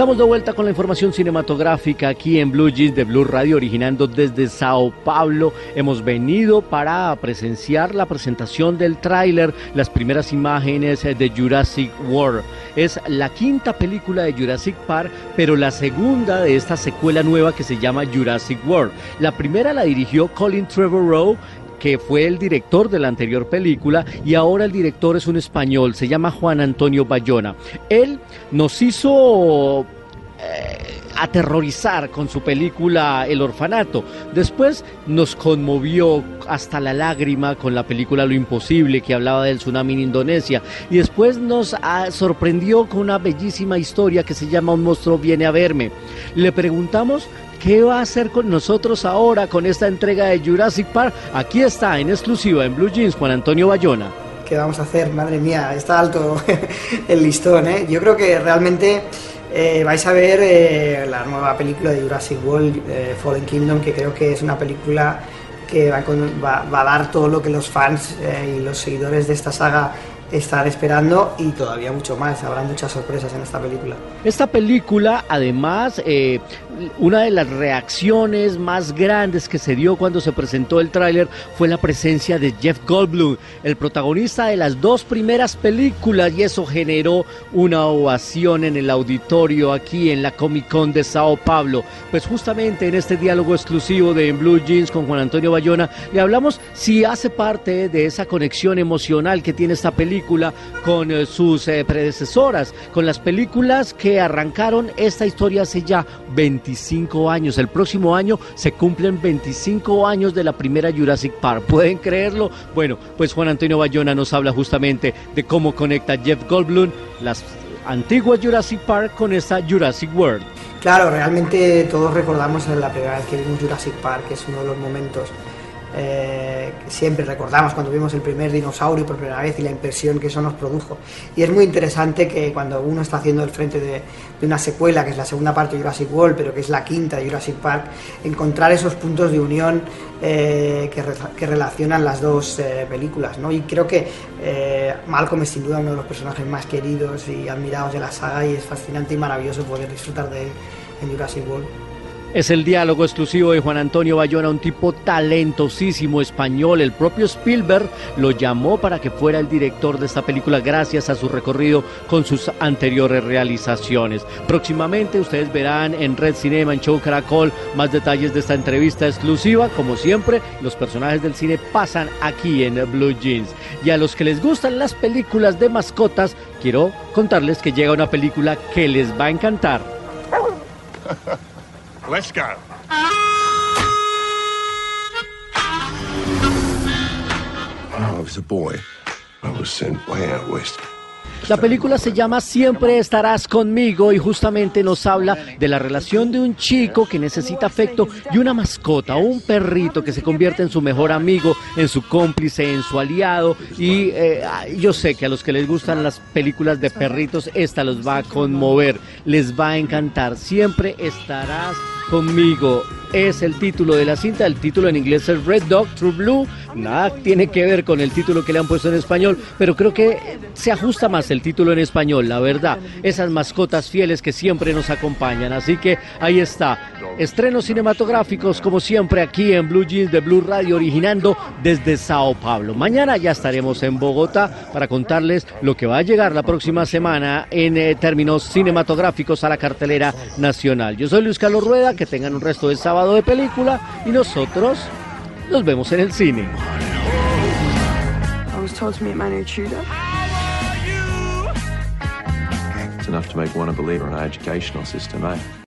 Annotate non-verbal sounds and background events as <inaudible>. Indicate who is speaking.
Speaker 1: Estamos de vuelta con la información cinematográfica aquí en Blue Jeans de Blue Radio, originando desde Sao Paulo. Hemos venido para presenciar la presentación del tráiler, las primeras imágenes de Jurassic World. Es la quinta película de Jurassic Park, pero la segunda de esta secuela nueva que se llama Jurassic World. La primera la dirigió Colin Trevorrow que fue el director de la anterior película y ahora el director es un español, se llama Juan Antonio Bayona. Él nos hizo eh, aterrorizar con su película El orfanato. Después nos conmovió hasta la lágrima con la película Lo Imposible que hablaba del tsunami en Indonesia y después nos ah, sorprendió con una bellísima historia que se llama Un monstruo viene a verme. Le preguntamos ¿Qué va a hacer con nosotros ahora con esta entrega de Jurassic Park? Aquí está en exclusiva en Blue Jeans Juan Antonio Bayona.
Speaker 2: ¿Qué vamos a hacer? Madre mía, está alto <laughs> el listón, ¿eh? Yo creo que realmente eh, vais a ver eh, la nueva película de Jurassic World, eh, Fallen Kingdom, que creo que es una película que va, va- a dar todo lo que los fans y los seguidores de esta saga están esperando y todavía mucho más. Habrá muchas sorpresas en esta película.
Speaker 1: Esta película, además, eh, una de las reacciones más grandes que se dio cuando se presentó el tráiler fue la presencia de Jeff Goldblum, el protagonista de las dos primeras películas, y eso generó una ovación en el auditorio aquí en la Comic Con de Sao Paulo. Pues justamente en este diálogo exclusivo de Blue Jeans con Juan Antonio Bayona, le hablamos si hace parte de esa conexión emocional que tiene esta película con eh, sus eh, predecesoras, con las películas que arrancaron esta historia hace ya 25 años. El próximo año se cumplen 25 años de la primera Jurassic Park. ¿Pueden creerlo? Bueno, pues Juan Antonio Bayona nos habla justamente de cómo conecta Jeff Goldblum las antiguas Jurassic Park con esta Jurassic World.
Speaker 2: Claro, realmente todos recordamos la primera vez que vimos Jurassic Park, que es uno de los momentos eh, siempre recordamos cuando vimos el primer dinosaurio por primera vez y la impresión que eso nos produjo. Y es muy interesante que cuando uno está haciendo el frente de, una secuela, que es la segunda parte de Jurassic World, pero que es la quinta de Jurassic Park, encontrar esos puntos de unión eh, que, re- que relacionan las dos eh, películas. ¿no? Y creo que Malcolm es sin duda uno de los personajes más queridos y admirados de la saga y es fascinante y maravilloso poder disfrutar de él en Jurassic World.
Speaker 1: Es el diálogo exclusivo de Juan Antonio Bayona, un tipo talentosísimo español. El propio Spielberg lo llamó para que fuera el director de esta película gracias a su recorrido con sus anteriores realizaciones. Próximamente ustedes verán en Red Cinema, en Show Caracol, más detalles de esta entrevista exclusiva. Como siempre, los personajes del cine pasan aquí en Blue Jeans. Y a los que les gustan las películas de mascotas, quiero contarles que llega una película que les va a encantar. <laughs>
Speaker 3: Let's go.
Speaker 4: When I was a boy, I was sent way out west.
Speaker 1: La película se llama Siempre estarás conmigo y justamente nos habla de la relación de un chico que necesita afecto y una mascota, un perrito que se convierte en su mejor amigo, en su cómplice, en su aliado. Y eh, yo sé que a los que les gustan las películas de perritos, esta los va a conmover, les va a encantar. Siempre estarás conmigo. Es el título de la cinta, el título en inglés es Red Dog True Blue, nada tiene que ver con el título que le han puesto en español, pero creo que se ajusta más el título en español, la verdad, esas mascotas fieles que siempre nos acompañan, así que ahí está, estrenos cinematográficos como siempre aquí en Blue Jeans de Blue Radio, originando desde Sao Paulo. Mañana ya estaremos en Bogotá para contarles lo que va a llegar la próxima semana en eh, términos cinematográficos a la cartelera nacional. Yo soy Luis Carlos Rueda, que tengan un resto de sábado de película y nosotros nos vemos en el cine.
Speaker 5: I was told to meet my new tutor.
Speaker 6: It's enough to make one a believer in our educational system, eh?